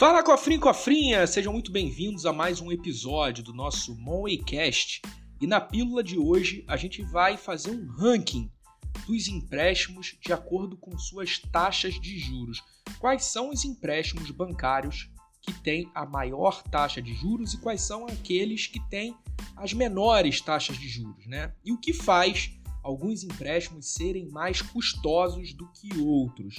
Fala cofrinho cofrinha, sejam muito bem-vindos a mais um episódio do nosso Moneycast. E na pílula de hoje a gente vai fazer um ranking dos empréstimos de acordo com suas taxas de juros. Quais são os empréstimos bancários que têm a maior taxa de juros e quais são aqueles que têm as menores taxas de juros, né? E o que faz alguns empréstimos serem mais custosos do que outros?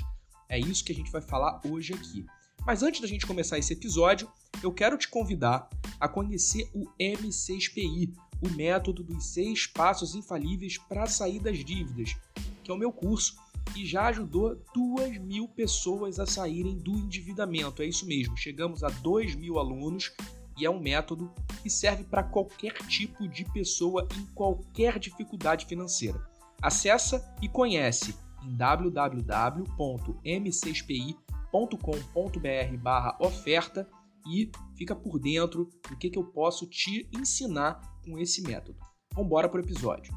É isso que a gente vai falar hoje aqui. Mas antes da gente começar esse episódio, eu quero te convidar a conhecer o M6PI, o método dos seis passos infalíveis para sair das dívidas, que é o meu curso e já ajudou duas mil pessoas a saírem do endividamento. É isso mesmo, chegamos a dois mil alunos e é um método que serve para qualquer tipo de pessoa em qualquer dificuldade financeira. Acesse e conhece em www.m6pi.com com.br oferta e fica por dentro do que, que eu posso te ensinar com esse método. Vamos embora para o episódio.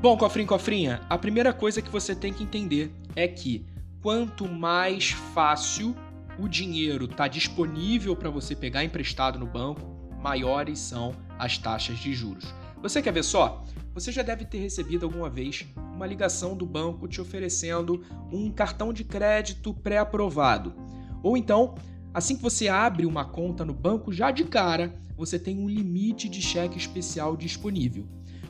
Bom, cofrinho, cofrinha, a primeira coisa que você tem que entender é que quanto mais fácil o dinheiro está disponível para você pegar emprestado no banco, maiores são as taxas de juros. Você quer ver só? Você já deve ter recebido alguma vez uma ligação do banco te oferecendo um cartão de crédito pré-aprovado. Ou então, assim que você abre uma conta no banco, já de cara você tem um limite de cheque especial disponível.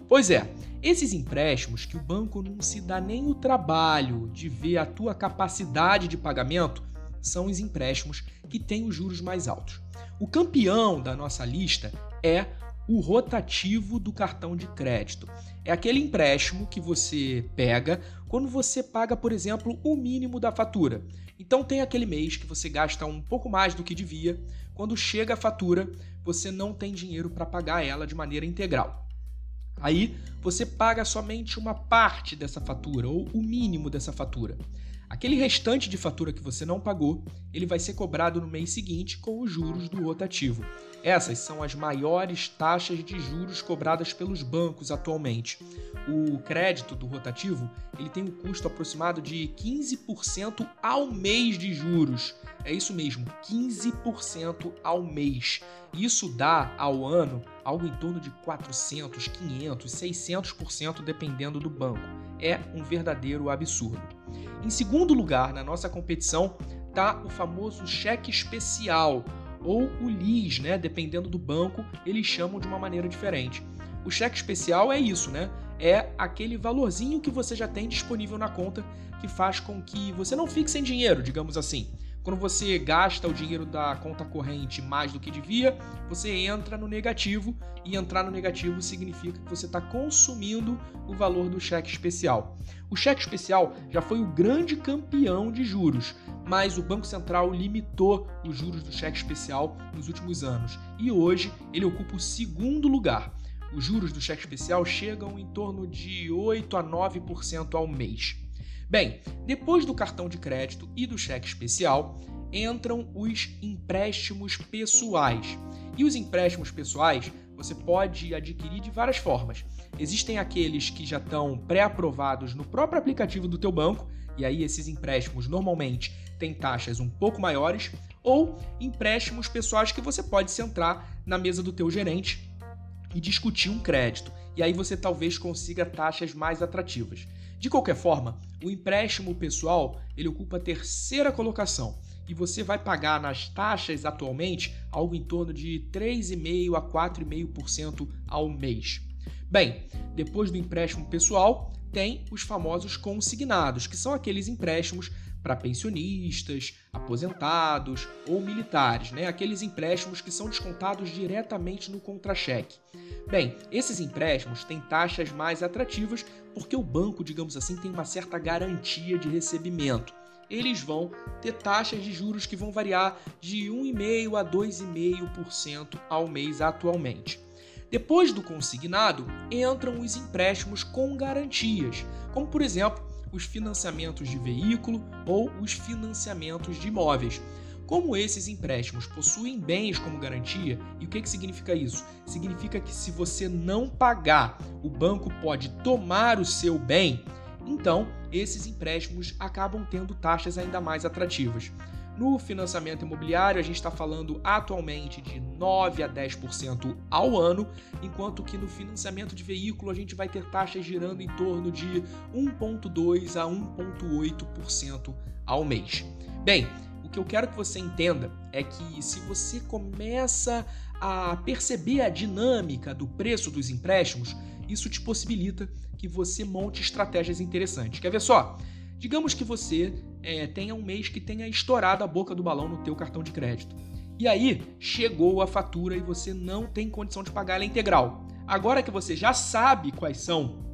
Pois é, esses empréstimos que o banco não se dá nem o trabalho de ver a tua capacidade de pagamento são os empréstimos que têm os juros mais altos. O campeão da nossa lista é o rotativo do cartão de crédito. É aquele empréstimo que você pega quando você paga, por exemplo, o mínimo da fatura. Então tem aquele mês que você gasta um pouco mais do que devia, quando chega a fatura, você não tem dinheiro para pagar ela de maneira integral. Aí você paga somente uma parte dessa fatura ou o mínimo dessa fatura. Aquele restante de fatura que você não pagou, ele vai ser cobrado no mês seguinte com os juros do rotativo. Essas são as maiores taxas de juros cobradas pelos bancos atualmente. O crédito do rotativo, ele tem um custo aproximado de 15% ao mês de juros. É isso mesmo, 15% ao mês. Isso dá ao ano algo em torno de 400, 500, 600% dependendo do banco. É um verdadeiro absurdo. Em segundo lugar, na nossa competição, está o famoso cheque especial ou o LIS, né? Dependendo do banco, eles chamam de uma maneira diferente. O cheque especial é isso, né? É aquele valorzinho que você já tem disponível na conta que faz com que você não fique sem dinheiro, digamos assim. Quando você gasta o dinheiro da conta corrente mais do que devia, você entra no negativo e entrar no negativo significa que você está consumindo o valor do cheque especial. O cheque especial já foi o grande campeão de juros, mas o Banco Central limitou os juros do cheque especial nos últimos anos e hoje ele ocupa o segundo lugar. Os juros do cheque especial chegam em torno de 8 a 9% ao mês. Bem, depois do cartão de crédito e do cheque especial, entram os empréstimos pessoais. E os empréstimos pessoais você pode adquirir de várias formas. Existem aqueles que já estão pré-aprovados no próprio aplicativo do teu banco, e aí esses empréstimos normalmente têm taxas um pouco maiores, ou empréstimos pessoais que você pode centrar na mesa do teu gerente e discutir um crédito. E aí você talvez consiga taxas mais atrativas. De qualquer forma, o empréstimo pessoal ele ocupa a terceira colocação e você vai pagar nas taxas atualmente algo em torno de 3,5% a 4,5% ao mês. Bem, depois do empréstimo pessoal, tem os famosos consignados, que são aqueles empréstimos para pensionistas, aposentados ou militares, né? aqueles empréstimos que são descontados diretamente no contra-cheque. Bem, esses empréstimos têm taxas mais atrativas porque o banco, digamos assim, tem uma certa garantia de recebimento. Eles vão ter taxas de juros que vão variar de 1,5% a 2,5% ao mês atualmente. Depois do consignado, entram os empréstimos com garantias, como por exemplo os financiamentos de veículo ou os financiamentos de imóveis. Como esses empréstimos possuem bens como garantia, e o que, que significa isso? Significa que se você não pagar, o banco pode tomar o seu bem, então esses empréstimos acabam tendo taxas ainda mais atrativas. No financiamento imobiliário, a gente está falando atualmente de 9 a 10% ao ano, enquanto que no financiamento de veículo a gente vai ter taxas girando em torno de 1,2 a 1,8% ao mês. Bem, que eu quero que você entenda é que se você começa a perceber a dinâmica do preço dos empréstimos, isso te possibilita que você monte estratégias interessantes. Quer ver só? Digamos que você é, tenha um mês que tenha estourado a boca do balão no teu cartão de crédito. E aí chegou a fatura e você não tem condição de pagar ela integral. Agora que você já sabe quais são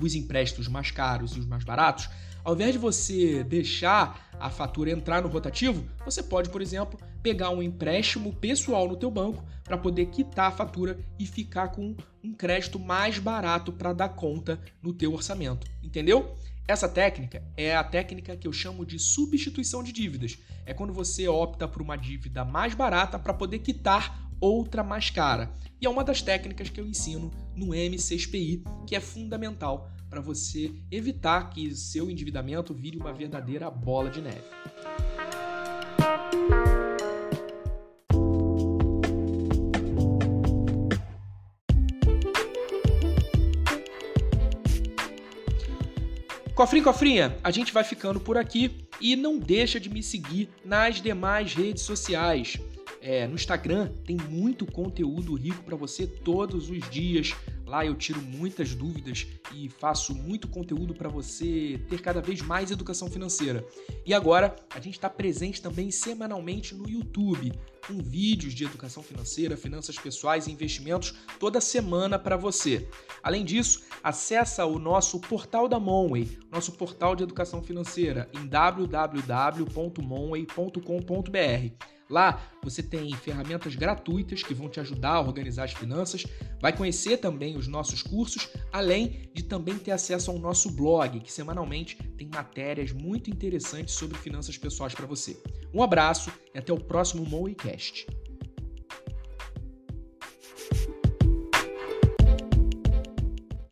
os empréstimos mais caros e os mais baratos, ao invés de você deixar a fatura entrar no rotativo, você pode, por exemplo, pegar um empréstimo pessoal no teu banco para poder quitar a fatura e ficar com um crédito mais barato para dar conta no teu orçamento. Entendeu? Essa técnica é a técnica que eu chamo de substituição de dívidas. É quando você opta por uma dívida mais barata para poder quitar outra mais cara. E é uma das técnicas que eu ensino no M6PI, que é fundamental para você evitar que seu endividamento vire uma verdadeira bola de neve. Cofrinho, cofrinha, a gente vai ficando por aqui e não deixa de me seguir nas demais redes sociais. É, no Instagram tem muito conteúdo rico para você todos os dias. Lá eu tiro muitas dúvidas e faço muito conteúdo para você ter cada vez mais educação financeira. E agora a gente está presente também semanalmente no YouTube, com vídeos de educação financeira, finanças pessoais e investimentos toda semana para você. Além disso, acessa o nosso portal da Monway, nosso portal de educação financeira em www.monway.com.br. Lá você tem ferramentas gratuitas que vão te ajudar a organizar as finanças, vai conhecer também os nossos cursos, além de também ter acesso ao nosso blog, que semanalmente tem matérias muito interessantes sobre finanças pessoais para você. Um abraço e até o próximo Mowecast.